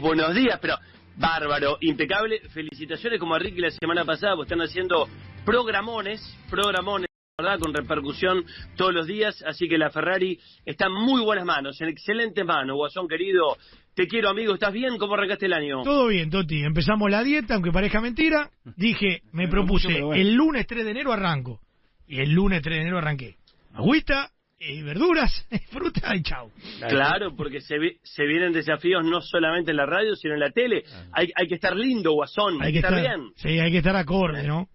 buenos días, pero bárbaro, impecable. Felicitaciones como a Ricky la semana pasada, pues están haciendo programones, programones, ¿verdad? Con repercusión todos los días, así que la Ferrari está en muy buenas manos, en excelentes manos. Guasón querido, te quiero amigo, ¿estás bien? ¿Cómo arrancaste el año? Todo bien, Toti. Empezamos la dieta, aunque parezca mentira. Dije, me propuse, el lunes 3 de enero arranco. Y el lunes 3 de enero arranqué. Agüita, eh, verduras, fruta y chau. Claro, porque se, vi- se vienen desafíos no solamente en la radio, sino en la tele. Hay, hay que estar lindo, Guasón, hay, que estar, bien. Sí, hay que estar acorde, ¿no?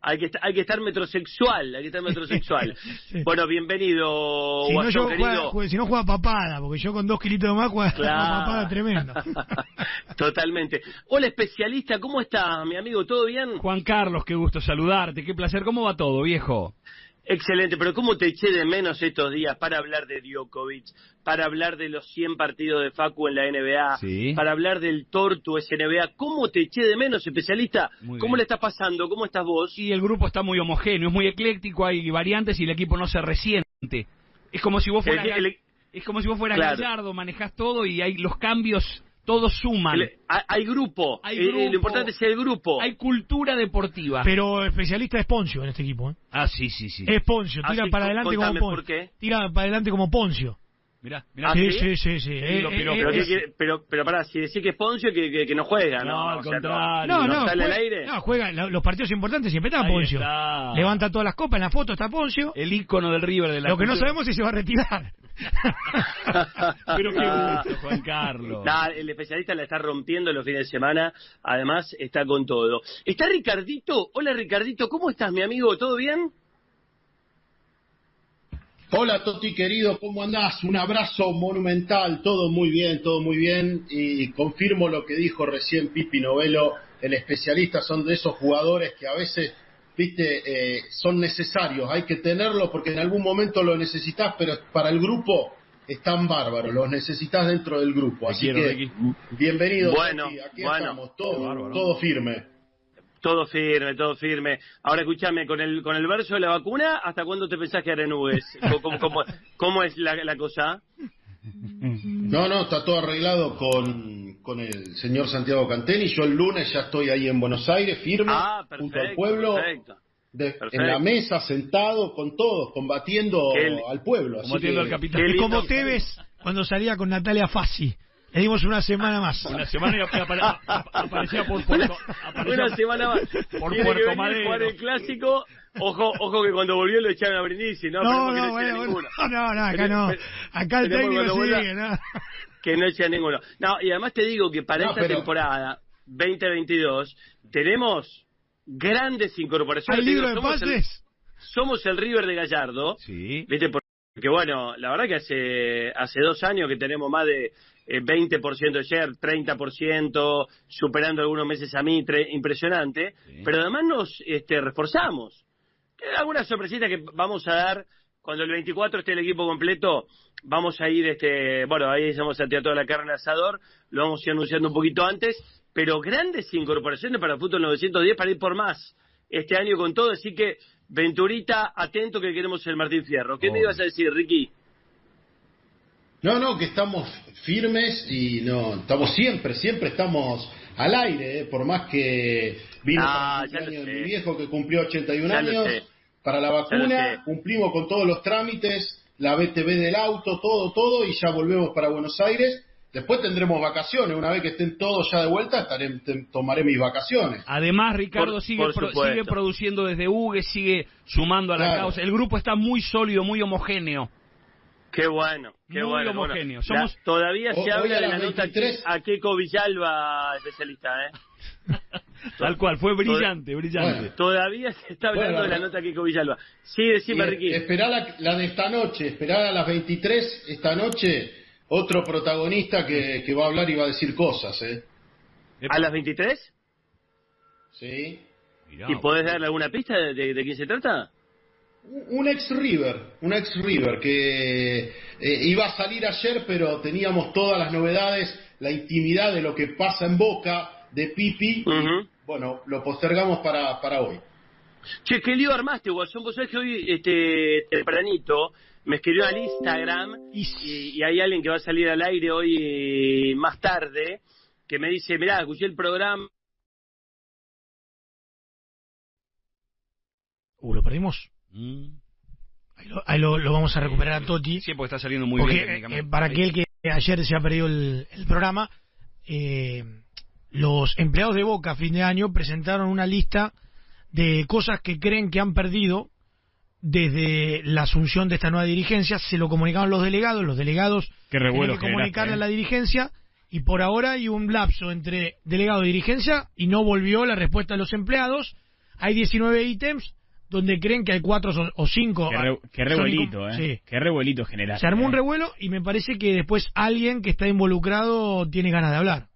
Hay que, estar, hay que estar metrosexual, hay que estar metrosexual. Sí. Bueno, bienvenido, Si no, Guasón yo querido. juega, juega- si no juega papada, porque yo con dos kilitos de más juega Claro. papada tremendo. Totalmente. Hola, especialista, ¿cómo estás, mi amigo? ¿Todo bien? Juan Carlos, qué gusto saludarte, qué placer. ¿Cómo va todo, viejo? Excelente, pero ¿cómo te eché de menos estos días para hablar de Djokovic, para hablar de los 100 partidos de Facu en la NBA, Sí. para hablar del Tortu SNBA? ¿Cómo te eché de menos, especialista? Muy ¿Cómo bien. le está pasando? ¿Cómo estás vos? Y el grupo está muy homogéneo, es muy ecléctico, hay variantes y el equipo no se resiente. Es como si vos fueras, El- el- es como si vos fueras Claro. Gallardo, manejás todo y hay los cambios, todos suman. el- hay, hay grupo. Hay Eh, grupo. Lo importante es el grupo. Hay cultura deportiva. Pero especialista es Poncio en este equipo, ¿eh? Ah, sí, sí, sí. Es Poncio, tira Así, para adelante como Poncio. por qué. Tira para adelante como Poncio. Mirá, mirá. Ah, sí, ¿sí? sí, sí, sí. Eh, lo eh, piropo. eh, Pero, ¿qué es- quiere- pero, pero pará, si decís que es Poncio, que, que, que no juega, ¿no? No, al O sea, contrario. No, no, ¿Sale al juega, aire? no, juega los partidos importantes siempre está Ahí Poncio. está. Levanta todas las copas, en la foto está Poncio. El ícono del River de la Lo que no sabemos es si se va a retirar. Pero qué gusto, Juan Carlos. El especialista la está rompiendo los fines de semana, además está con todo. ¿Está Ricardito? Hola Ricardito, ¿cómo estás mi amigo? ¿Todo bien? Hola Toti querido, ¿cómo andás? Un abrazo monumental, todo muy bien, todo muy bien y confirmo lo que dijo recién Pipi Novelo, el especialista, son de esos jugadores que a veces, viste, eh, son necesarios, hay que tenerlos porque en algún momento lo necesitas, pero para el grupo están bárbaros, los necesitas dentro del grupo, así quiero, que Ricky. bienvenido, Bueno, Toti, aquí bueno. estamos, todo, todo firme. Todo firme, todo firme. Ahora escúchame, con el, con el verso de la vacuna, ¿hasta cuándo te pensás que haré nubes? ¿Cómo, cómo, cómo- es la, la cosa? No, no, está todo arreglado con, con el señor Santiago Canteni. Yo el lunes ya estoy ahí en Buenos Aires, firme, Ah, junto al pueblo, perfecto. de- perfecto. en la mesa, sentado con todos, combatiendo al pueblo. Así Combatiendo que- al Es lindo. como Tevez cuando salía con Natalia Fassi. Le dimos una semana más. Una semana y apare- ap- aparecía por Puerto, aparecía Una semana más. por Tiene que Puerto venir, jugar el clásico. Ojo, ojo que cuando volvió lo echaron a Brindisi, ¿no? No, no, echen bueno, no, no, acá Pero- no. Acá el técnico cuando vuelva ¿no? que no eche a ninguno. No, y además te digo que para No, esta pero- temporada 2022 tenemos grandes incorporaciones. ¿Hay libro de somos el- pases? somos el River de Gallardo. Sí. ¿Viste? Porque bueno, la verdad que hace, hace dos años que tenemos más de eh, 20% de share, 30%, superando algunos meses a Mitre, impresionante. Sí. Pero además nos este, reforzamos. Algunas sorpresitas que vamos a dar cuando el 24 esté el equipo completo. Vamos a ir, este, bueno, ahí vamos a tirar toda la carne al asador, lo vamos a ir anunciando un poquito antes, pero grandes incorporaciones para Fútbol 910 para ir por más este año con todo, así que Venturita, atento que queremos el Martín Fierro. ¿Qué me Oh. ibas a decir, Ricky? No, no, que estamos firmes y no, estamos siempre, siempre estamos al aire, ¿eh? por más que vino Ah, para el cumpleaños de mi viejo que cumplió 81 Ya lo años, para la vacuna, cumplimos con todos los trámites, la BTV del auto, todo, todo, y ya volvemos para Buenos Aires. Después tendremos vacaciones, una vez que estén todos ya de vuelta, estaré, te- tomaré mis vacaciones. Además, Ricardo Por- sigue, por pro- sigue produciendo desde UGE, sigue sumando a la Claro. causa. El grupo está muy sólido, muy homogéneo. Qué bueno, qué Muy bueno. homogéneo. bueno. Somos- La- todavía se habla de la nota 23. a Keco Villalba, especialista, ¿eh? Tal cual, fue brillante, brillante. Bueno. Todavía se está hablando Bueno, de la nota Keco Villalba. Sí, decime, Y Ricky. esperá la, la de esta noche, esperar a las 23 esta noche, otro protagonista que, que va a hablar y va a decir cosas, ¿eh? ¿A las 23? ¿Sí? Mirá. ¿Y podés darle alguna pista de, de- de quién se trata? Un un ex River, un ex River que eh, iba a salir ayer, pero teníamos todas las novedades, la intimidad de lo que pasa en Boca, de Pipi, y, bueno, lo postergamos para, para hoy. Che, qué lío armaste, Guasón. Vos sabés que hoy, este, tempranito, me escribió al Instagram y, y hay alguien que va a salir al aire hoy eh, más tarde que me dice, mirá, escuché el programa. Uh, ¿lo perdimos? Mm. Ahí, lo, ahí lo- lo vamos a recuperar a Toti. Sí, porque está saliendo muy Porque bien eh, para aquel que ayer se ha perdido el, el programa, eh, los empleados de Boca a fin de año presentaron una lista de cosas que creen que han perdido desde la asunción de esta nueva dirigencia. Se lo comunicaron los delegados, los delegados tienen que comunicarle ¿eh? a la dirigencia y por ahora hay un lapso entre delegado y dirigencia y no volvió la respuesta de los empleados. Hay 19 ítems donde creen que hay cuatro o cinco. Qué, re- qué revuelito, ¿eh? Sí. Qué revuelito general. Se armó un ¿eh? revuelo y me parece que después alguien que está involucrado tiene ganas de hablar.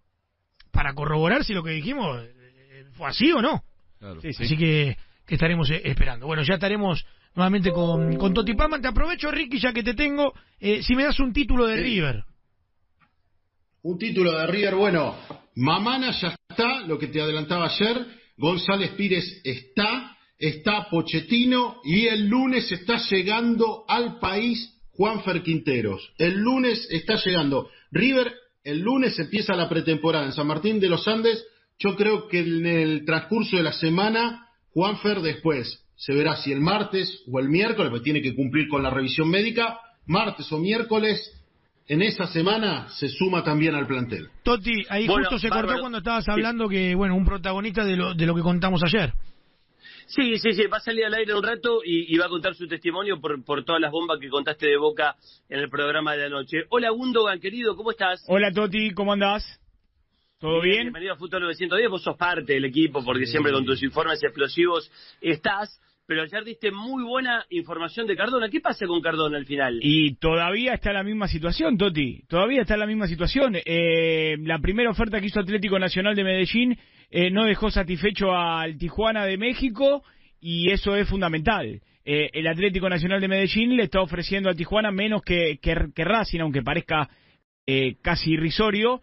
Para corroborar si lo que dijimos eh, fue así o no. Sí, sí. Así que, que estaremos eh, esperando. Bueno, ya estaremos nuevamente con, con Toti Palma. Te aprovecho, Ricky, ya que te tengo. eh, si me das un título de Sí. River. Un título de River, bueno, Mamana ya está, lo que te adelantaba ayer, González Pires está, está Pochettino y el lunes está llegando al país Juanfer Quinteros. El lunes está llegando. River, el lunes empieza la pretemporada en San Martín de los Andes. Yo creo que en el transcurso de la semana, Juanfer después se verá si el martes o el miércoles, porque tiene que cumplir con la revisión médica, martes o miércoles en esa semana se suma también al plantel. Toti, ahí Bueno, justo se bárbaro. cortó cuando estabas Sí. hablando que, bueno, un protagonista de lo, de lo que contamos ayer. Sí, sí, sí, va a salir al aire un rato y, y va a contar su testimonio por, por todas las bombas que contaste de boca en el programa de la noche. Hola, Gundogan, querido, ¿cómo estás? Hola Toti, ¿cómo andás? ¿Todo bien? Bienvenido a Fútbol 910, vos sos parte del equipo porque siempre con tus informes explosivos estás, pero ayer diste muy buena información de Cardona. ¿Qué pasa con Cardona al final? Y todavía está la misma situación, Toti. Todavía está la misma situación. Eh, la primera oferta que hizo Atlético Nacional de Medellín eh, no dejó satisfecho al Tijuana de México y eso es fundamental. Eh, el Atlético Nacional de Medellín le está ofreciendo al Tijuana menos que, Racing, aunque parezca casi irrisorio,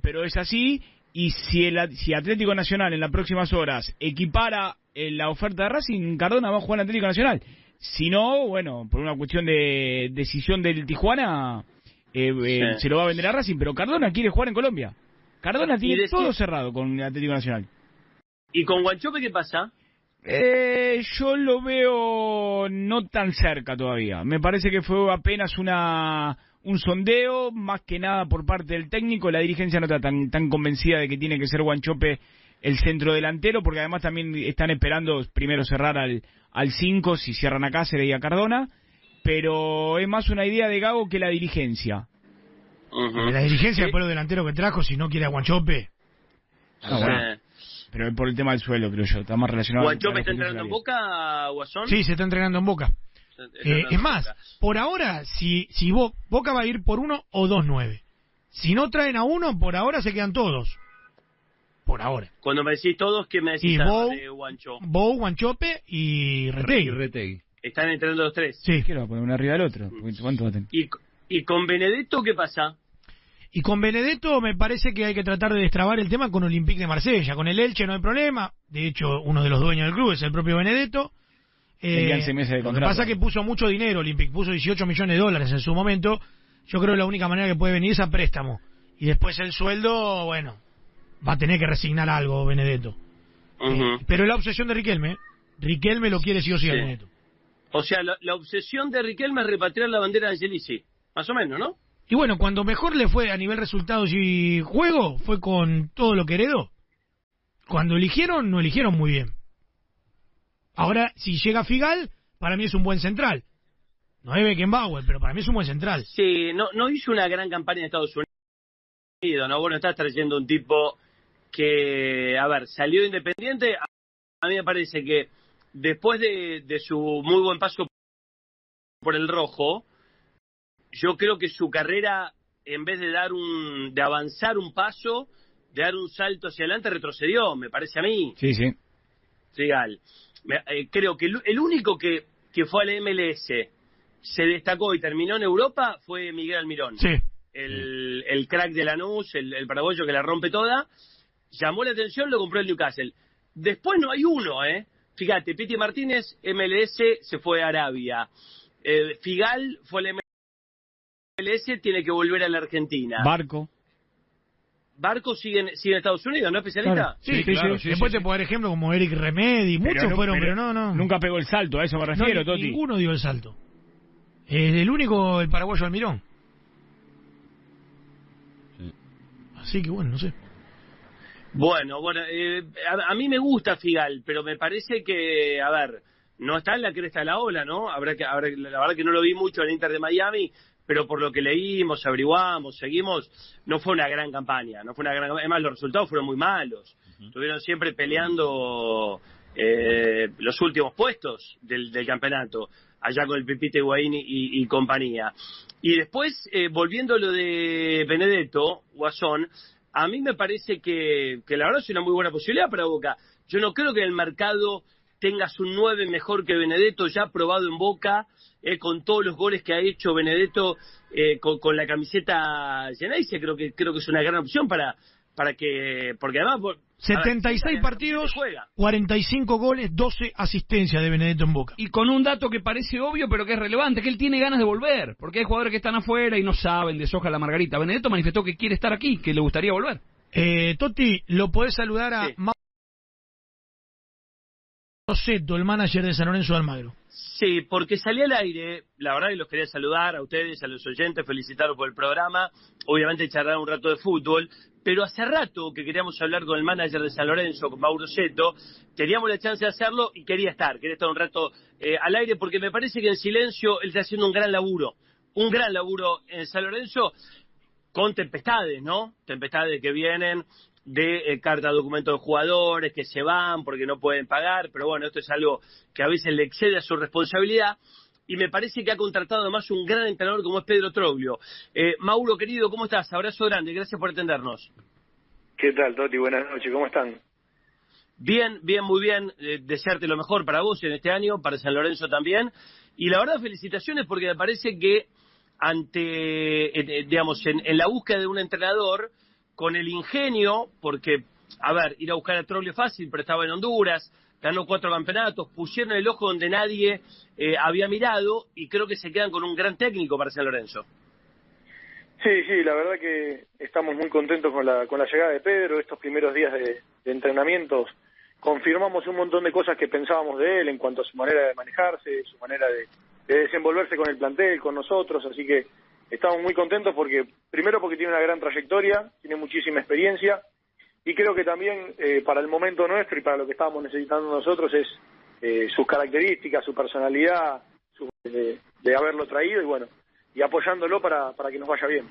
pero es así. Y si el si Atlético Nacional en las próximas horas equipara eh, la oferta de Racing, Cardona va a jugar en Atlético Nacional. Si no, bueno, por una cuestión de decisión del Tijuana, eh, eh, Sí. se lo va a vender a Racing, pero Cardona quiere jugar en Colombia. Cardona tiene todo cerrado con el Atlético Nacional. ¿Y con Guanchope qué pasa? Eh, yo lo veo no tan cerca todavía. Me parece que fue apenas una un sondeo, más que nada por parte del técnico. La dirigencia no está tan, tan convencida de que tiene que ser Guanchope el centro delantero, porque además también están esperando primero cerrar al al 5 si cierran a Cáceres y a Cardona. Pero es más una idea de Gago que la dirigencia. La dirigencia Sí. después los delanteros que trajo, si no quiere a Guanchope. Ah, bueno. Pero es por el tema del suelo, creo yo. Está más relacionado ¿Guanchope con está entrenando en Boca, Guasón? Sí, se está entrenando en Boca. Eh, es más, por ahora, si, si Bo- Boca va a ir por uno o dos nueve. Si no traen a uno, por ahora se quedan todos. Por ahora. Cuando me decís todos, ¿qué me decís Y de Guancho? Bo, Guanchope y Retegui. Y Retegui. Están entrenando los tres. Sí. ¿Qué lo va a poner uno arriba del otro? ¿Cuánto va a tener? ¿Y, ¿Y con Benedetto qué pasa? Y con Benedetto me parece que hay que tratar de destrabar el tema con Olympique de Marsella. Con el Elche no hay problema. De hecho, uno de los dueños del club es el propio Benedetto. Eh, Tenían seis meses de lo que contrato. pasa es que puso mucho dinero Olympique, puso 18 millones de dólares en su momento. Yo creo que la única manera que puede venir es a préstamo. Y después el sueldo, bueno, va a tener que resignar algo Benedetto. Eh, pero es la obsesión de Riquelme. ¿eh? Riquelme lo quiere sí o sí, a Sí. Benedetto. O sea, la, la obsesión de Riquelme es repatriar la bandera de Angelici. Más o menos, ¿no? Y bueno, cuando mejor le fue a nivel resultados y juego, fue con todo lo que heredó. Cuando eligieron, no eligieron muy bien. Ahora, si llega Figal, para mí es un buen central. No es Beckenbauer, pero para mí es un buen central. Sí, no, no hizo una gran campaña en Estados Unidos, ¿no? Bueno, estás trayendo un tipo que, a ver, salió independiente. A, mí me parece que después de, de su muy buen paso por el rojo, yo creo que su carrera, en vez de dar un, de avanzar un paso, de dar un salto hacia adelante, retrocedió, me parece a mí. Sí, sí. Me- eh, creo que el, el único que, que fue al MLS, se destacó y terminó en Europa fue Miguel Almirón. Sí. El, el crack de Lanús, el, el paraguayo que la rompe toda. Llamó la atención, lo compró el Newcastle. Después no hay uno, ¿eh? Fíjate, Piti Martínez, MLS, se fue a Arabia. Eh, Figal fue al MLS, tiene que volver a la Argentina. Barco. Barco sigue en, sigue en Estados Unidos, ¿no, especialista? Claro. Sí, Sí, claro, sí, sí, Después sí, te puedo dar ejemplo como Eric Remedi, muchos fueron, pero, no, no. Nunca pegó el salto, a eso me No, refiero, Toti. ninguno dio el salto. Es el único, el paraguayo Almirón. Así que bueno, no sé. Bueno, bueno, eh, a, a mí me gusta Figal, pero me parece que, a ver, no está en la cresta de la ola, ¿no? Habrá que, habrá- la verdad que no lo vi mucho en Inter de Miami, pero por lo que leímos, averiguamos, seguimos, no fue una gran campaña, no fue una gran campaña. Además, los resultados fueron muy malos. Estuvieron siempre peleando eh, los últimos puestos del, del campeonato, allá con el Pipite Higuaín y, y compañía. Y después, eh, volviendo a lo de Benedetto, Guasón, a mí me parece que, que la verdad es una muy buena posibilidad para Boca. Yo no creo que en el mercado tengas un 9 mejor que Benedetto, ya probado en Boca, eh, con todos los goles que ha hecho Benedetto eh, con, la camiseta Geneise, creo que creo que es una gran opción para para que porque además por- a ver, 76 la partidos, juega. 45 goles, 12 asistencias de Benedetto en Boca. Y con un dato que parece obvio, pero que es relevante, que él tiene ganas de volver, porque hay jugadores que están afuera y no saben, deshoja la margarita. Benedetto manifestó que quiere estar aquí, que le gustaría volver. Eh, Toti, lo podés saludar a Sí. Mauro Seto, el manager de San Lorenzo de Almagro. Sí, porque salí al aire, la verdad que los quería saludar a ustedes, a los oyentes, felicitarlos por el programa, obviamente charlar un rato de fútbol, pero hace rato que queríamos hablar con el manager de San Lorenzo, con Mauro Seto, teníamos la chance de hacerlo y quería estar, quería estar un rato eh, al aire porque me parece que en silencio él está haciendo un gran laburo, un gran laburo en San Lorenzo con tempestades, ¿no? Tempestades que vienen de eh, carta de documento de jugadores que se van porque no pueden pagar, pero bueno, esto es algo que a veces le excede a su responsabilidad y me parece que ha contratado además un gran entrenador como es Pedro Troglio. Eh, Mauro, querido, ¿cómo estás? Abrazo grande, gracias por atendernos. ¿Qué tal, Toti? Buenas noches, ¿cómo están? Bien, bien, muy bien. Eh, desearte lo mejor para vos en este año, para San Lorenzo también. Y la verdad, felicitaciones porque me parece que ante, eh, digamos, en, en la búsqueda de un entrenador, con el ingenio, porque, a ver, ir a buscar a Troglio fácil, pero estaba en Honduras, ganó cuatro campeonatos, pusieron el ojo donde nadie eh, había mirado y creo que se quedan con un gran técnico para Lorenzo. Sí, sí, la verdad que estamos muy contentos con la, con la llegada de Pedro. Estos primeros días de, de entrenamientos confirmamos un montón de cosas que pensábamos de él en cuanto a su manera de manejarse, su manera de, de desenvolverse con el plantel, con nosotros. Así que estamos muy contentos porque, primero porque tiene una gran trayectoria, tiene muchísima experiencia y creo que también eh, para el momento nuestro y para lo que estábamos necesitando nosotros es eh, sus características, su personalidad, su, de, de haberlo traído y bueno, y apoyándolo para, para que nos vaya bien.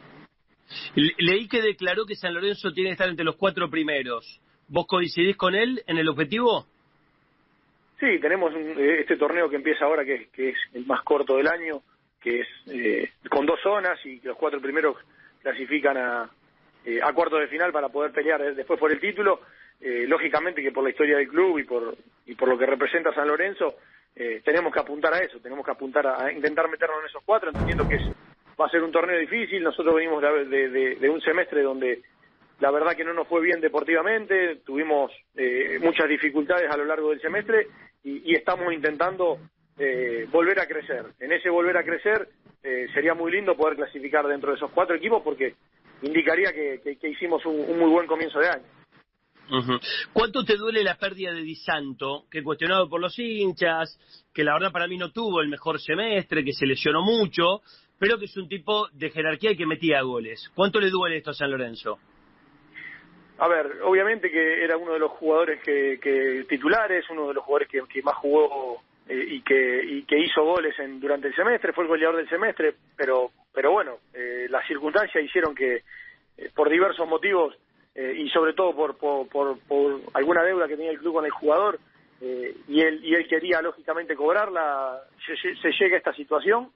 Le- Leí que declaró que San Lorenzo tiene que estar entre los cuatro primeros. ¿Vos coincidís con él en el objetivo? Sí, tenemos un- eh, este torneo que empieza ahora, que es el más corto del año, que es eh, con dos zonas y los cuatro primeros clasifican a, eh, a cuartos de final para poder pelear eh, después por el título. Eh, lógicamente que por la historia del club y por, y por lo que representa San Lorenzo, eh, tenemos que apuntar a eso, tenemos que apuntar a, intentar meternos en esos cuatro, entendiendo que va a ser un torneo difícil. Nosotros venimos de- de un semestre donde la verdad que no nos fue bien deportivamente, tuvimos eh, muchas dificultades a lo largo del semestre y, y estamos intentando eh, volver a crecer. En ese volver a crecer eh, sería muy lindo poder clasificar dentro de esos cuatro equipos porque indicaría que, que- que hicimos un, un muy buen comienzo de año. ¿Cuánto te duele la pérdida de Di Santo, que cuestionado por los hinchas, que la verdad para mí no tuvo el mejor semestre, que se lesionó mucho, pero que es un tipo de jerarquía y que metía goles? ¿Cuánto le duele esto a San Lorenzo? A ver, obviamente que era uno de los jugadores que, que titulares, uno de los jugadores que, que más jugó eh, y, que, y que hizo goles en, durante el semestre, fue el goleador del semestre, pero, pero bueno, eh, las circunstancias hicieron que eh, por diversos motivos eh, y sobre todo por, por, por, alguna deuda que tenía el club con el jugador eh, y él y él quería lógicamente cobrarla, se, se- llega a esta situación.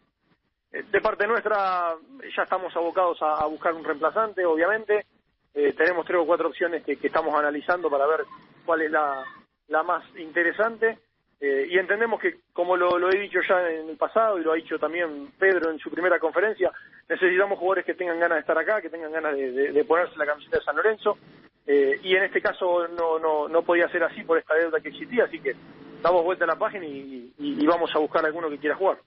De parte nuestra ya estamos abocados a, buscar un reemplazante, obviamente. Tenemos tres o cuatro opciones que, estamos analizando para ver cuál es la más interesante. Eh, y entendemos que, como lo, he dicho ya en el pasado y lo ha dicho también Pedro en su primera conferencia, necesitamos jugadores que tengan ganas de estar acá, que tengan ganas de, de- de ponerse la camiseta de San Lorenzo. Eh, y en este caso no, no, no podía ser así por esta deuda que existía, así que damos vuelta a la página y, y- y vamos a buscar a alguno que quiera jugar.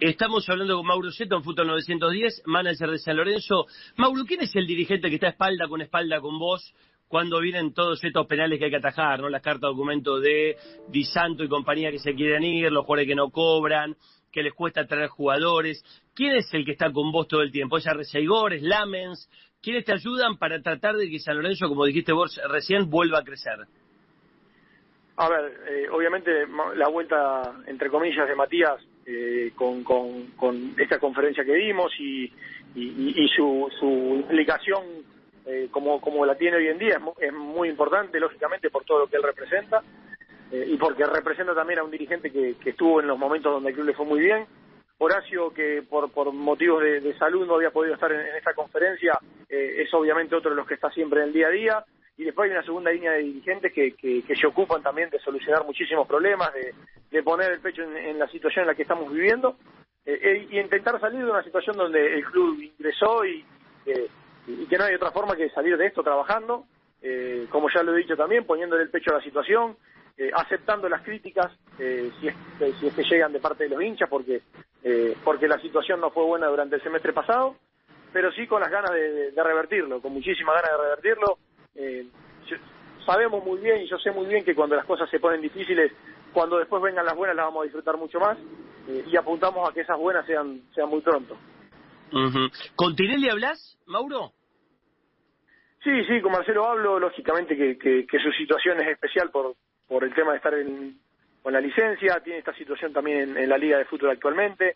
Estamos hablando con Mauro Seto en Fútbol 910, manager de San Lorenzo. Mauro, ¿quién es el dirigente que está espalda con espalda con vos cuando vienen todos estos penales que hay que atajar, ¿no? Las cartas documento de Di Santo y compañía que se quieren ir, los jugadores que no cobran, que les cuesta traer jugadores. ¿Quién es el que está con vos todo el tiempo? ¿Es Arreceigor? ¿Es Lamens? ¿Quiénes te ayudan para tratar de que San Lorenzo, como dijiste vos recién, vuelva a crecer? A ver, eh, obviamente la vuelta, entre comillas, de Matías eh, con, con, esta conferencia que dimos y, y, y su, su implicación eh, como, como la tiene hoy en día es, muy importante, lógicamente, por todo lo que él representa eh, y porque representa también a un dirigente que, que, estuvo en los momentos donde el club le fue muy bien. Horacio, que por, por motivos de, salud no había podido estar en, esta conferencia, eh, es obviamente otro de los que está siempre en el día a día. Y después hay una segunda línea de dirigentes que, que, se ocupan también de solucionar muchísimos problemas, de, poner el pecho en, la situación en la que estamos viviendo eh, y intentar salir de una situación donde el club ingresó y y que no hay otra forma que salir de esto trabajando, eh, como ya lo he dicho también, poniéndole el pecho a la situación, eh, aceptando las críticas eh, si, es, si es que llegan de parte de los hinchas, porque, porque la situación no fue buena durante el semestre pasado, pero sí con las ganas de, revertirlo, con muchísimas ganas de revertirlo. sabemos muy bien y yo sé muy bien que cuando las cosas se ponen difíciles, cuando después vengan las buenas las vamos a disfrutar mucho más y apuntamos a que esas buenas sean, sean muy pronto. ¿Con Tinelli hablas, Mauro? Sí, sí, con Marcelo hablo, lógicamente que, que, su situación es especial por, por el tema de estar en, con la licencia, tiene esta situación también en, la Liga de Fútbol actualmente,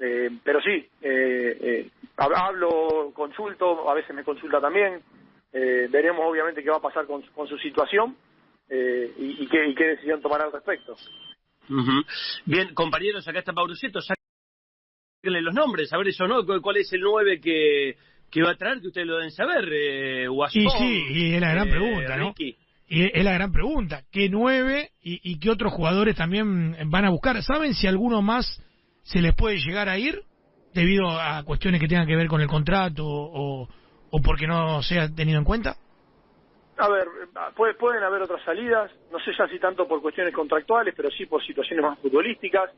eh, pero sí, eh, eh, hablo, consulto, a veces me consulta también, veremos obviamente qué va a pasar con, con su situación y, qué, y qué decisión tomará al respecto. Bien, compañeros, acá está sáquenle los nombres, a ver eso, ¿no? ¿Cuál es el 9 que que va a traer, que ustedes lo deben saber, eh, Y sí, y es la gran eh, pregunta, ¿no? Y es la gran pregunta, ¿qué nueve y, y qué otros jugadores también van a buscar? ¿Saben si alguno más se les puede llegar a ir debido a cuestiones que tengan que ver con el contrato o, o porque no sea tenido en cuenta? A ver, pueden haber otras salidas, no sé ya si tanto por cuestiones contractuales, pero sí por situaciones más futbolísticas,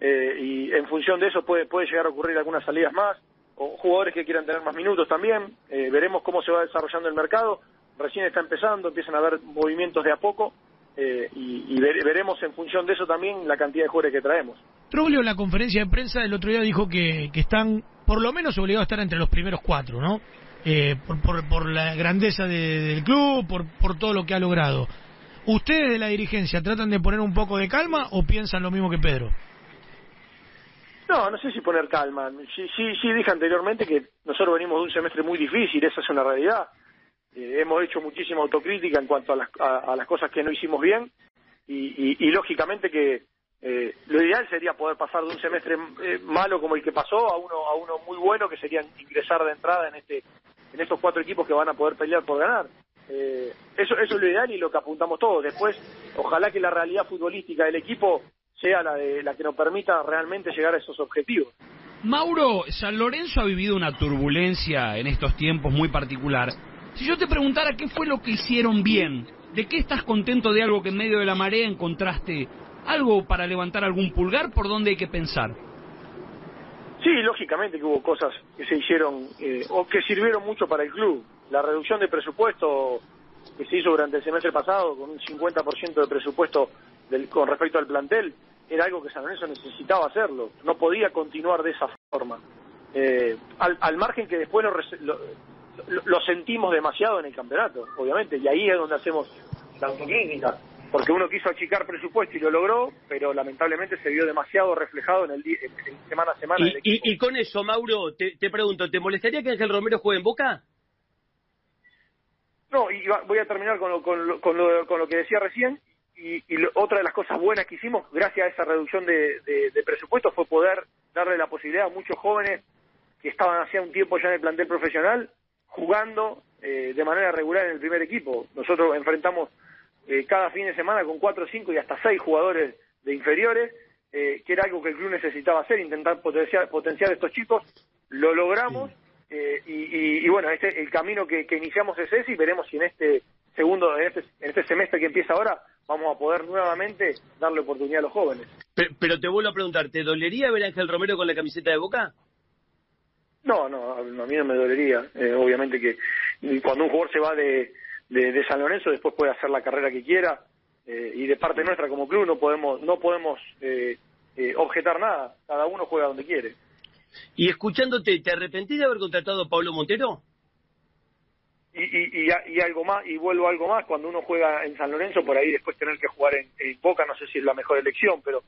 eh, y en función de eso puede, puede llegar a ocurrir algunas salidas más o jugadores que quieran tener más minutos también. Eh, veremos cómo se va desarrollando el mercado. Recién está empezando, empiezan a haber movimientos de a poco eh, y, veremos en función de eso también la cantidad de jugadores que traemos. Troglio en la conferencia de prensa el otro día dijo que, están por lo menos obligados a estar entre los primeros cuatro, ¿no? Eh, por, por, la grandeza del club, por, por todo lo que ha logrado. ¿Ustedes de la dirigencia tratan de poner un poco de calma o piensan lo mismo que Pedro? No, no sé si poner calma. Sí, sí, sí dije anteriormente que nosotros venimos de un semestre muy difícil, esa es una realidad. Eh, hemos hecho muchísima autocrítica en cuanto a las, a, las cosas que no hicimos bien y, y, lógicamente que eh, lo ideal sería poder pasar de un semestre eh, malo como el que pasó a uno a uno muy bueno que sería ingresar de entrada en este en estos cuatro equipos que van a poder pelear por ganar. eso, eso es lo ideal y lo que apuntamos todos. Después, ojalá que la realidad futbolística del equipo sea la, de, la que nos permita realmente llegar a esos objetivos. Mauro, San Lorenzo ha vivido una turbulencia en estos tiempos muy particular. Si yo te preguntara qué fue lo que hicieron bien, ¿de qué estás contento de algo que en medio de la marea encontraste algo para levantar algún pulgar? ¿Por dónde hay que pensar? Sí, lógicamente que hubo cosas que se hicieron eh, o que sirvieron mucho para el club. La reducción de presupuesto que se hizo durante el semestre pasado con un 50% de presupuesto del, con respecto al plantel era algo que San Lorenzo necesitaba hacerlo, no podía continuar de esa forma. Eh, al, margen que después lo, lo, sentimos demasiado en el campeonato, obviamente, y ahí es donde hacemos la autoclínica, porque uno quiso achicar presupuesto y lo logró, pero lamentablemente se vio demasiado reflejado en el semana a semana. Y, y, con eso, Mauro, te, te, pregunto, ¿te molestaría que Ángel Romero juegue en Boca? No, y voy a terminar con con con lo, con lo que decía recién y, otra de las cosas bueas que hicimos, gracias a esa reducción de, presupuesto, fue poder darle la posibilidad a muchos jóvenes que estaban hacía un tiempo ya en el plantel profesional, jugando eh, de manera regular en el primer equipo. Nosotros enfrentamos eh, cada fin de semana con cuatro, cinco y hasta seis jugadores de inferiores, eh, que era algo que el club necesitaba hacer, intentar potenciar, potenciar a estos chicos. Lo logramos y, bueno, este, el camino que, que iniciamos es ese y veremos si en este segundo, en este, en este semestre que empieza ahora, vamos a poder nuevamente darle oportunidad a los jóvenes. Pero, te vuelvo a preguntar, ¿te dolería ver a Ángel Romero con la camiseta de Boca? No, no, a mí no me dolería. Eh, obviamente que cuando un jugador se va de, de, San Lorenzo después puede hacer la carrera que quiera eh, y de parte nuestra como club no podemos no podemos eh, objetar nada. Cada uno juega donde quiere. Y escuchándote, ¿te arrepentís de haber contratado a Pablo Montero? Y, y, y, algo más, y vuelvo a algo más, cuando uno juega en San Lorenzo, por ahí después tener que jugar en, Boca, no sé si es la mejor elección, pero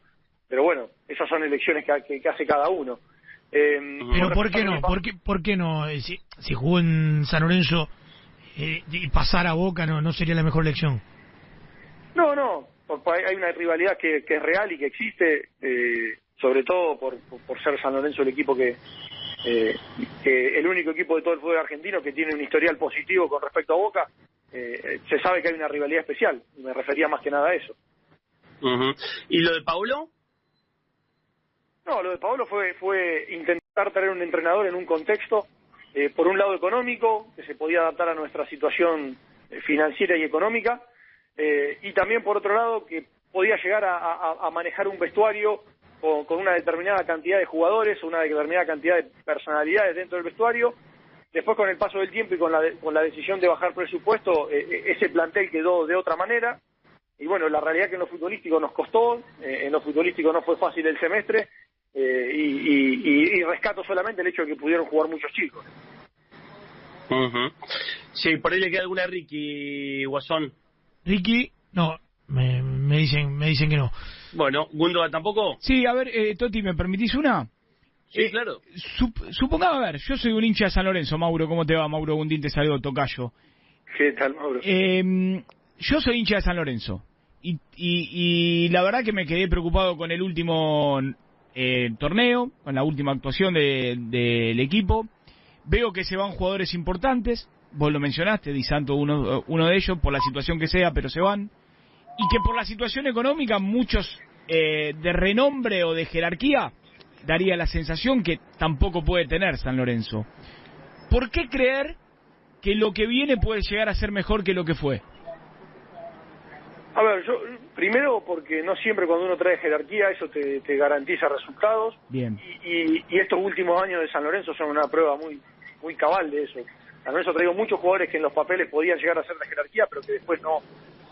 pero bueno, esas son elecciones que, que, hace cada uno. Eh, pero ¿por qué no? ¿Por qué, por qué no? Eh, si, si jugó en San Lorenzo eh, y pasar a Boca, no, no sería la mejor elección. No, no, hay una rivalidad que, que es real y que existe. Eh, sobre todo por, por ser San Lorenzo el equipo que, eh, que el único equipo de todo el fútbol argentino que tiene un historial positivo con respecto a Boca, eh, se sabe que hay una rivalidad especial. Me refería más que nada a eso. ¿Y lo de Paulo? No, lo de Paulo fue, fue intentar tener un entrenador en un contexto, eh, por un lado económico, que se podía adaptar a nuestra situación financiera y económica, y también por otro lado que podía llegar a manejar un vestuario con, una determinada cantidad de jugadores, una determinada cantidad de personalidades dentro del vestuario. Después, con el paso del tiempo y con la, con la decisión de bajar presupuesto, eh, eh, ese plantel quedó de otra manera. Y bueno, la realidad es que en lo futbolístico nos costó, eh, en lo futbolístico no fue fácil el semestre, y, rescato solamente el hecho de que pudieron jugar muchos chicos. Sí, por ahí le queda alguna Ricky Guasón. Ricky, no, me, me dicen me dicen que no. Bueno, ¿Gundo tampoco? Sí, a ver, eh, Toti, ¿me permitís una? Sí, eh, claro. supongamos, a ver, yo soy un hincha de San Lorenzo, Mauro, ¿cómo te va? Mauro Gundín, te saludo, Tocayo. ¿Qué tal, Mauro? Eh, yo soy hincha de San Lorenzo. Y, y, la verdad que me quedé preocupado con el último eh, torneo, con la última actuación del equipo. Veo que se van jugadores importantes, vos lo mencionaste, Di Santo uno, uno de ellos, por la situación que sea, pero se van y que por la situación económica muchos eh, de renombre o de jerarquía daría la sensación que tampoco puede tener San Lorenzo. ¿Por qué creer que lo que viene puede llegar a ser mejor que lo que fue? A ver, yo primero porque no siempre cuando uno trae jerarquía eso te, garantiza resultados. Bien. Y, y, estos últimos años de San Lorenzo son una prueba muy muy cabal de eso. San Lorenzo traído muchos jugadores que en los papeles podían llegar a ser de jerarquía, pero que después no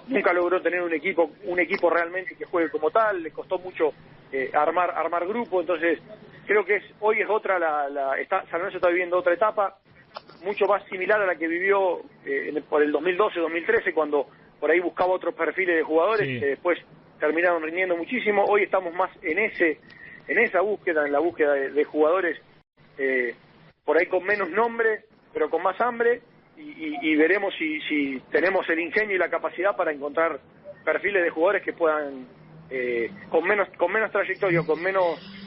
nunca logró tener un equipo un equipo realmente que juegue como tal le costó mucho eh, armar armar grupo entonces creo que es hoy es otra la, la está, San Lorenzo está viviendo otra etapa mucho más similar a la que vivió eh, por el 2012 2013 cuando por ahí buscaba otros perfiles de jugadores que después terminaron rindiendo muchísimo hoy estamos más en ese en esa búsqueda en la búsqueda de, jugadores eh, por ahí con menos nombre pero con más hambre y, veremos si, tenemos el ingenio y la capacidad para encontrar perfiles de jugadores que puedan eh, con menos con menos trayectoria, con menos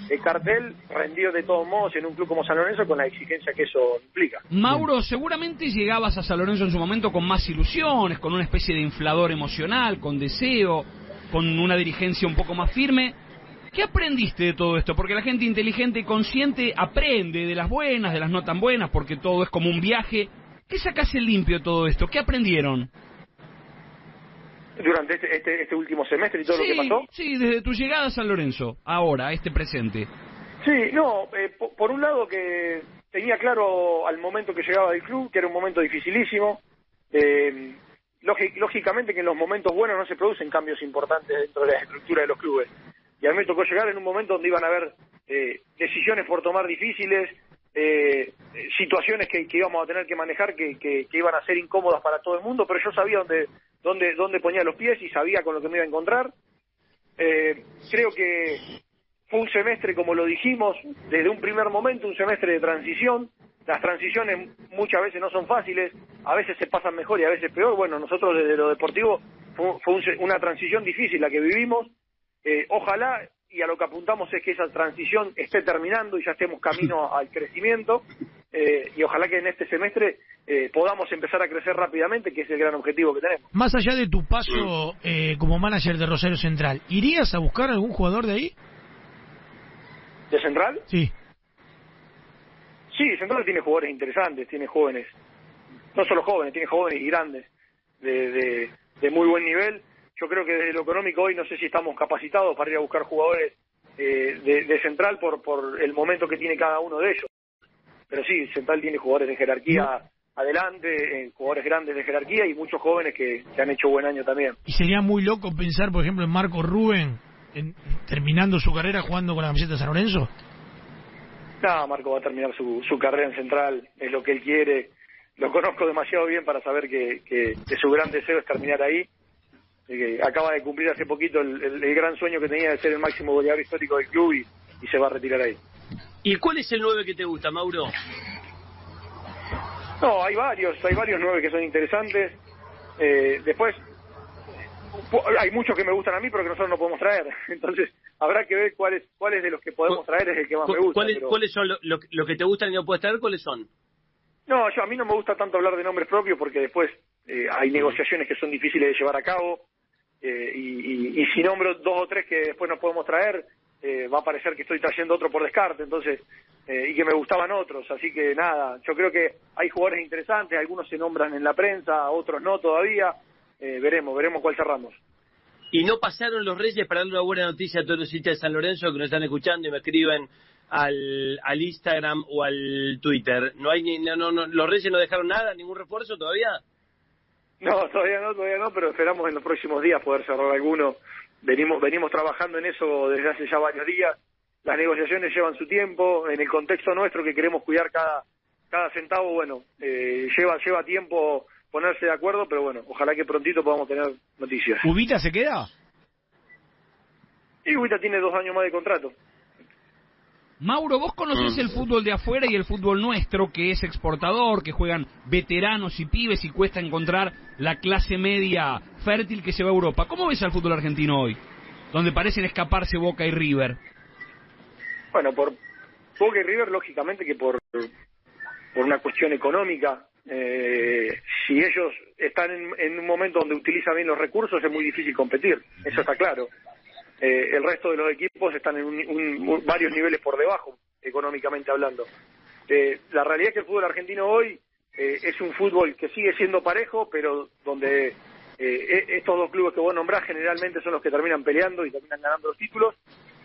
eh, cartel, rendir de todos modos en un club como San Lorenzo con la exigencia que eso implica. Mauro, seguramente llegabas a San Lorenzo en su momento con más ilusiones, con una especie de inflador emocional, con deseo, con una dirigencia un poco más firme. ¿Qué aprendiste de todo esto? Porque la gente inteligente y consciente aprende de las buenas, de las no tan buenas, porque todo es como un viaje ¿Qué sacase limpio todo esto? ¿Qué aprendieron? Durante este, este, este último semestre y todo lo que pasó. Sí, desde tu llegada a San Lorenzo, ahora, a este presente. Sí, no, eh, por, un lado que tenía claro al momento que llegaba del club que era un momento dificilísimo. Eh, lógicamente que en los momentos buenos no se producen cambios importantes dentro de la estructura de los clubes. Y a mí me tocó llegar en un momento donde iban a haber eh, decisiones por tomar difíciles, eh, situaciones que, íbamos a tener que manejar que, que, iban a ser incómodas para todo el mundo, pero yo sabía dónde, dónde, dónde ponía los pies y sabía con lo que me iba a encontrar. Eh, creo que fue un semestre, como lo dijimos, desde un primer momento, un semestre de transición. Las transiciones muchas veces no son fáciles, a veces se pasan mejor y a veces peor. Bueno, nosotros desde lo deportivo fue, una transición difícil la que vivimos. Eh, ojalá y a lo que apuntamos es que esa transición esté terminando y ya estemos camino al crecimiento eh, y ojalá que en este semestre eh, podamos empezar a crecer rápidamente, que es el gran objetivo que tenemos. Más allá de tu paso eh, como manager de Rosario Central, ¿irías a buscar algún jugador de ahí? ¿De Central? Sí. Sí, Central tiene jugadores interesantes, tiene jóvenes, no solo jóvenes, tiene jóvenes y grandes, de, de, de muy buen nivel yo creo que desde lo económico hoy no sé si estamos capacitados para ir a buscar jugadores eh, de, central por, por el momento que tiene cada uno de ellos. Pero sí, central tiene jugadores de jerarquía adelante, eh, jugadores grandes de jerarquía y muchos jóvenes que, han hecho buen año también. Y sería muy loco pensar, por ejemplo, en Marco Rubén en, terminando su carrera jugando con la camiseta de San Lorenzo. No, Marco va a terminar su, su carrera en central, es lo que él quiere. Lo conozco demasiado bien para saber que, que, su gran deseo es terminar ahí. Que acaba de cumplir hace poquito el, el, gran sueño que tenía de ser el máximo goleador histórico del club y, y se va a retirar ahí. ¿Y cuál es el 9 que te gusta, Mauro? No, hay varios, hay varios nueve que son interesantes. Eh, después, hay muchos que me gustan a mí, pero que nosotros no podemos traer. Entonces, habrá que ver cuáles cuáles de los que podemos traer es el que más me gusta. ¿Cuáles, ¿cuáles son los lo, que te gustan y no puedes traer? ¿Cuáles son? No, yo a mí no me gusta tanto hablar de nombres propios porque después eh, hay negociaciones que son difíciles de llevar a cabo. Eh, y, y, si nombro dos o tres que después no podemos traer, eh, va a parecer que estoy trayendo otro por descarte, entonces, eh, y que me gustaban otros, así que nada, yo creo que hay jugadores interesantes, algunos se nombran en la prensa, otros no todavía, eh, veremos, veremos cuál cerramos. Y no pasaron los Reyes para darle una buena noticia a todos los de San Lorenzo que nos están escuchando y me escriben al, al Instagram o al Twitter. No hay ni, no, no, los Reyes no dejaron nada, ningún refuerzo todavía. No, todavía no, todavía no, pero esperamos en los próximos días poder cerrar alguno. Venimos venimos trabajando en eso desde hace ya varios días. Las negociaciones llevan su tiempo. En el contexto nuestro que queremos cuidar cada cada centavo bueno eh, lleva lleva tiempo ponerse de acuerdo pero bueno ojalá que prontito podamos tener noticias. Ubita se queda y Ubita tiene dos años más de contrato Mauro, vos conocés el fútbol de afuera y el fútbol nuestro, que es exportador, que juegan veteranos y pibes y cuesta encontrar la clase media fértil que se va a Europa. ¿Cómo ves al fútbol argentino hoy? Donde parecen escaparse Boca y River. Bueno, por Boca y River, lógicamente que por, por una cuestión económica. Eh, si ellos están en un momento donde utilizan bien los recursos, es muy difícil competir. Eso está claro. Eh, el resto de los equipos están en varios niveles por debajo, económicamente hablando. Eh, la realidad es que el fútbol argentino hoy eh, es un fútbol que sigue siendo parejo, pero donde e, estos dos clubes que vos nombrás generalmente son los que terminan peleando y terminan ganando los títulos,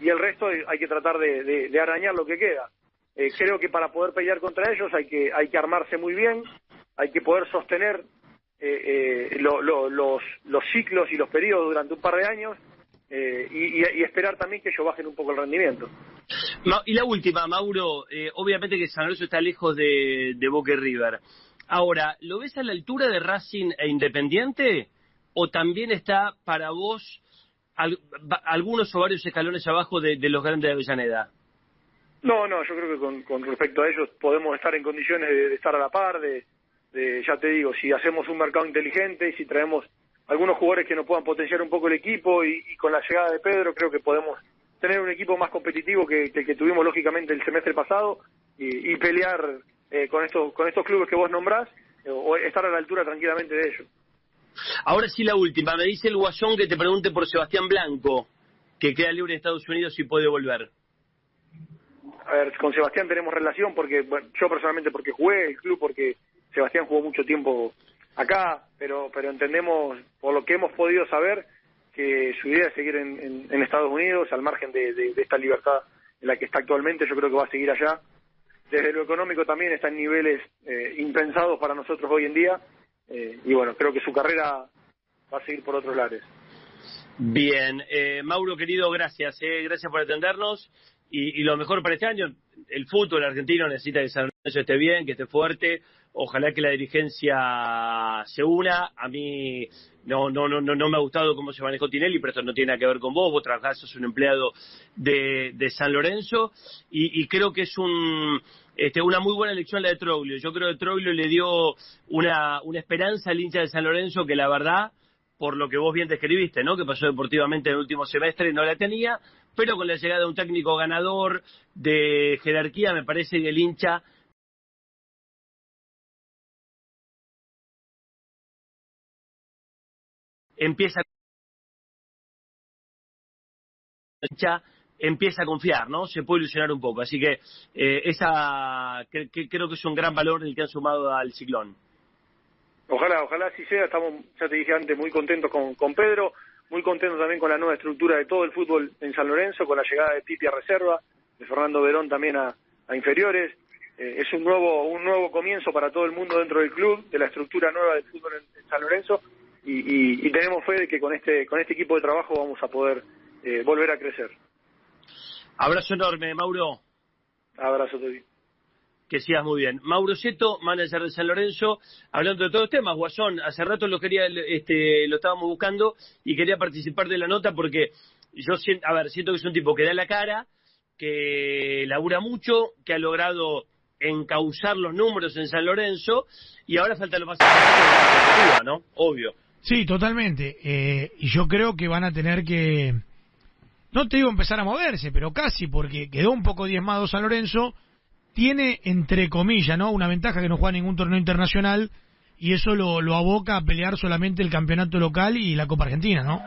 y el resto hay que tratar de, arañar lo que queda. creo que para poder pelear contra ellos hay que, hay que armarse muy bien, hay que poder sostener los, los ciclos y los periodos durante un par de años eh, y, esperar también que ellos bajen un poco el rendimiento. y la última, Mauro, eh, obviamente que San Lorenzo está lejos de, de Boca River. Ahora, ¿lo ves a la altura de Racing e Independiente? ¿O también está para vos algunos o varios escalones abajo de, los grandes de Avellaneda? No, no, yo creo que con, respecto a ellos podemos estar en condiciones de, estar a la par, de, ya te digo, si hacemos un mercado inteligente y si traemos algunos jugadores que nos puedan potenciar un poco el equipo y, con la llegada de Pedro creo que podemos tener un equipo más competitivo que, que, que tuvimos lógicamente el semestre pasado y, pelear eh, con estos con estos clubes que vos nombrás eh, o estar a la altura tranquilamente de ellos. Ahora sí la última, me dice el Guasón que te pregunte por Sebastián Blanco, que queda libre en Estados Unidos y puede volver. A ver, con Sebastián tenemos relación porque bueno, yo personalmente porque jugué el club porque Sebastián jugó mucho tiempo acá, pero, pero entendemos, por lo que hemos podido saber, que su idea es seguir en, en, Estados Unidos, al margen de, esta libertad en la que está actualmente, yo creo que va a seguir allá. Desde lo económico también está en niveles eh, impensados para nosotros hoy en día, eh, y bueno, creo que su carrera va a seguir por otros lares. Bien, eh, Mauro querido, gracias, gracias por atendernos y, y, lo mejor para este año, el fútbol argentino necesita que San Lorenzo esté bien, que esté fuerte, Ojalá que la dirigencia se una. A mí no, no, no, no me ha gustado cómo se manejó Tinelli, pero esto no tiene nada que ver con vos. Vos trabajás, sos un empleado de, de San Lorenzo y, y creo que es un, este, una muy buena elección la de Troglio. Yo creo que Troglio le dio una, una esperanza al hincha de San Lorenzo que la verdad, por lo que vos bien describiste, ¿no? que pasó deportivamente en el último semestre, no la tenía, pero con la llegada de un técnico ganador de jerarquía, me parece que el hincha empieza empieza a confiar, ¿no? Se puede ilusionar un poco. Así que eh, esa creo que es un gran valor el que han sumado al ciclón. Ojalá, ojalá así sea. Estamos, ya te dije antes, muy contentos con, con Pedro. muy contento también con la nueva estructura de todo el fútbol en San Lorenzo, con la llegada de Pipi a reserva, de Fernando Verón también a, inferiores. Eh, es un nuevo un nuevo comienzo para todo el mundo dentro del club, de la estructura nueva del fútbol en, San Lorenzo y, tenemos fe de que con este con este equipo de trabajo vamos a poder eh, volver a crecer. Abrazo enorme, Mauro. Abrazo, Toby. Que sigas muy bien. Mauro Seto, manager de San Lorenzo, hablando de todos los temas. Guasón, hace rato lo quería, este, lo estábamos buscando y quería participar de la nota porque yo siento, a ver, siento que es un tipo que da la cara, que labura mucho, que ha logrado encauzar los números en San Lorenzo y ahora falta lo más importante, ¿no? Obvio. Sí, totalmente. Eh, y yo creo que van a tener que, no te digo empezar a moverse, pero casi, porque quedó un poco diezmado San Lorenzo tiene, entre comillas, ¿no? Una ventaja que no juega ningún torneo internacional y eso lo, lo aboca a pelear solamente el campeonato local y la Copa Argentina, ¿no?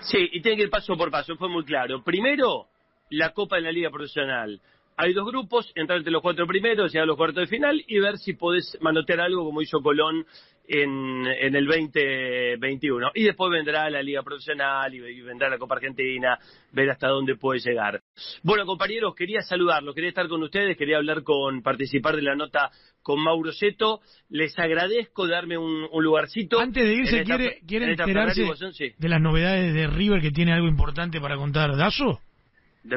Sí, y tiene que ir paso por paso, fue muy claro. Primero, la Copa en la Liga Profesional. Hay dos grupos, entrar entre los cuatro primeros, llegar a los cuartos de final y ver si podés manotear algo como hizo Colón en, en el 2021. Y después vendrá la Liga Profesional y, vendrá la Copa Argentina, ver hasta dónde puede llegar. Bueno, compañeros, quería saludarlos, quería estar con ustedes, quería hablar con, participar de la nota con Mauro Seto. Les agradezco darme un, lugarcito. Antes de irse, ¿quiere, ¿quiere enterarse de las novedades de River que tiene algo importante para contar? ¿Dazo?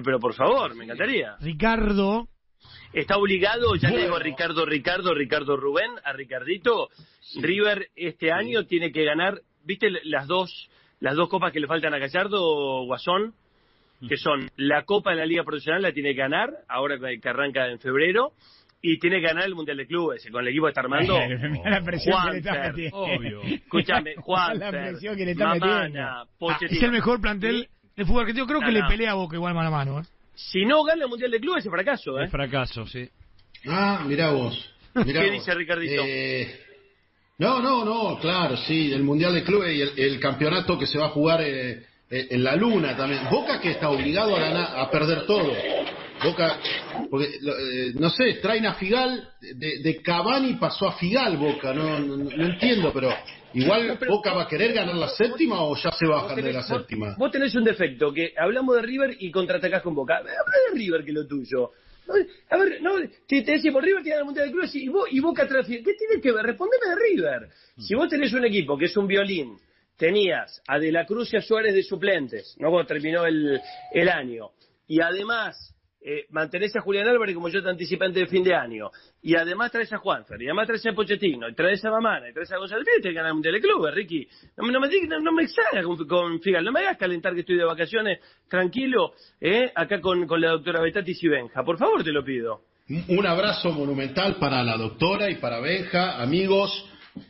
pero por favor, me encantaría. Ricardo. Está obligado, ya le digo a Ricardo, Ricardo, Ricardo Rubén, a Ricardito. River este año tiene que ganar, ¿viste las dos, las dos copas que le faltan a Gallardo, Guasón? Que son la Copa de la Liga Profesional, la tiene que ganar, ahora que arranca en febrero, y tiene que ganar el Mundial de Clubes, con el equipo que está armando. la presión que le está metiendo. Obvio. Escúchame, Juan. La presión que le está metiendo. Ah, es el mejor plantel de fútbol argentino. Creo que le pelea a Boca igual mano a mano. ¿eh? Si no gana el Mundial de Clubes es fracaso. ¿eh? Es fracaso, sí. Ah, mirá vos. ¿Qué dice Ricardito? Eh, no, no, no, claro, sí, el Mundial de Clubes y el, campeonato que se va a jugar eh, eh, en la Luna también. Boca que está obligado a, ganar, a perder todo. Boca, porque, no sé, traen a Figal, de, de Cavani pasó a Figal Boca, no, no entiendo, pero Igual Boca va a querer ganar la séptima o ya se a bajar de la séptima. Vos tenés un defecto, que hablamos de River y contraatacás con Boca. Habla de River que lo tuyo. A ver, no, te, te decimos River tiene la Mundial de Clubes y, y Boca transfiere. ¿Qué tiene que ver? Respondeme de River. Si vos tenés un equipo que es un violín, tenías a De la Cruz y a Suárez de suplentes, ¿no? Cuando terminó el, el año, y además eh, mantenés a Julián Álvarez como yo te anticipé antes del fin de año, y además traes a Juanfer, y además traes a Pochettino, y traes a Mamana, y traes a González Pérez, te ganar el Mundial de Clubes, Ricky. No, me, no, me exhagas con, Figal, no me hagas calentar que estoy de vacaciones tranquilo, eh, acá con, con la doctora Betatis y Benja. Por favor, te lo pido. Un abrazo monumental para la doctora y para Benja, amigos.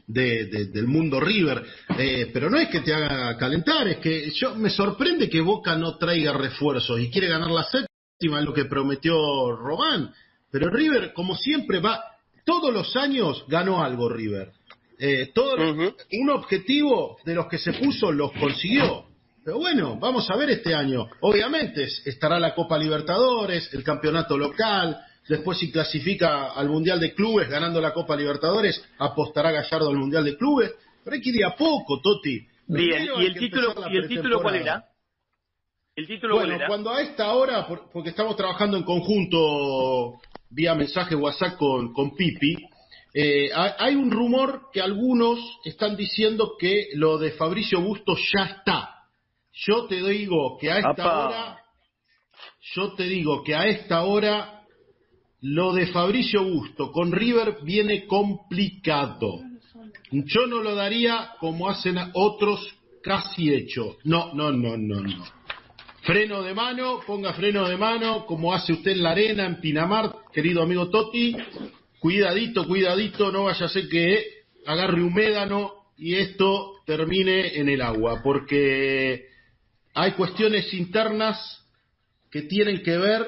De, del mundo River. Eh, pero no es que te haga calentar, es que yo me sorprende que Boca no traiga refuerzos y quiere ganar la lo que prometió Román. Pero River, como siempre, va. Todos los años ganó algo River. Eh, todo, Un objetivo de los que se puso los consiguió. Pero bueno, vamos a ver este año. Obviamente estará la Copa Libertadores, el campeonato local. Después, si clasifica al Mundial de Clubes ganando la Copa Libertadores, apostará Gallardo al Mundial de Clubes. Pero hay que ir a poco, Toti. Bien, ¿y el, título, ¿y el título cuál era? Bueno, cuando a esta hora, porque estamos trabajando en conjunto vía mensaje WhatsApp con, con Pipi, eh, hay un rumor que algunos están diciendo que lo de Fabricio Bustos ya está. Yo te digo que a esta hora, yo te digo que a esta hora lo de Fabricio Busto con River viene complicado. Yo no lo daría como hacen otros casi hecho. No, no, no, no, no. Freno de mano, ponga freno de mano, como hace usted en la arena, en Pinamar, querido amigo Toti. Cuidadito, cuidadito, no vaya a ser que agarre un médano y esto termine en el agua, porque hay cuestiones internas que tienen que ver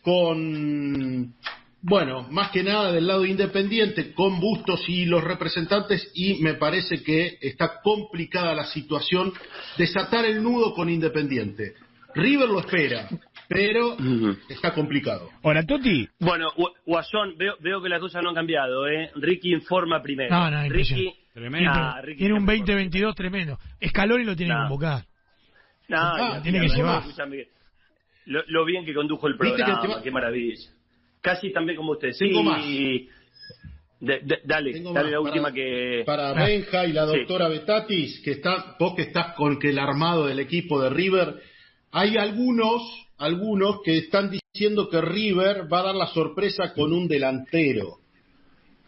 con, bueno, más que nada del lado independiente, con Bustos y los representantes, y me parece que está complicada la situación, desatar el nudo con Independiente. River lo espera, pero está complicado. Hola, Tuti. Bueno, Guasón, veo, veo que las cosas no han cambiado, ¿eh? Ricky informa primero. No, no, Ricky, tremendo. Tiene un 2022 tremendo. Escalón y lo tiene que convocar. No, Ah, no, tiene que no, llevar. Lo, lo bien que condujo el que programa, va- qué maravilla. Casi también como usted. Sí, Tengo más. de- de- dale, Tengo dale más la para- última que... Para Ah. Benja y la Sí. doctora Betatis, que está, vos que estás con que el armado del equipo de River, hay algunos, algunos que están diciendo que River va a dar la sorpresa con un delantero.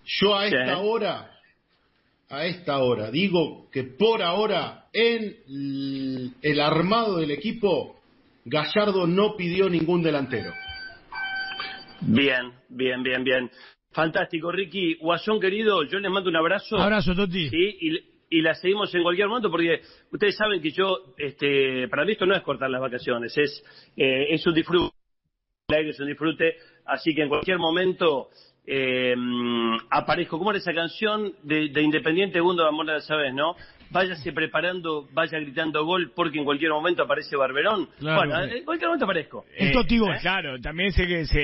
Yo a esta Sí. hora, a esta hora, digo que por ahora en el armado del equipo, Gallardo no pidió ningún delantero. Bien, bien, bien, bien. Fantástico, Ricky. Guasón querido, yo les mando un abrazo. Abrazo, Toti. Sí, y, y la seguimos en cualquier momento porque ustedes saben que yo, este, para mí esto no es cortar las vacaciones, es, eh, es un disfrute, es un disfrute, así que en cualquier momento eh, aparezco. ¿Cómo era esa canción de, de Independiente Mundo de Amor de la Sabes, no? Váyase preparando, vaya gritando gol porque en cualquier momento aparece Barberón. Claro. bueno, en cualquier momento aparezco. El Eh, Toti Gol. Claro, también sé que se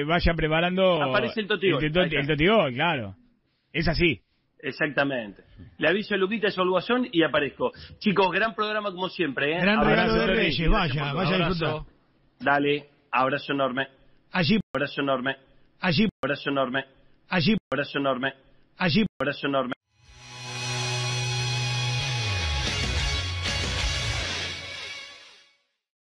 eh, vaya preparando. Aparece el Toti Gol, El, el Toti Gol, claro. Es así. Exactamente. Le aviso a Luquita y al Guasón y aparezco. Chicos, gran programa como siempre. ¿eh? Gran Abrazo, regalo de. Reyes, vaya, vaya a disfrutar. Dale, abrazo enorme, Allí, abrazo enorme, allí, abrazo enorme, allí, abrazo enorme, allí. abrazo enorme.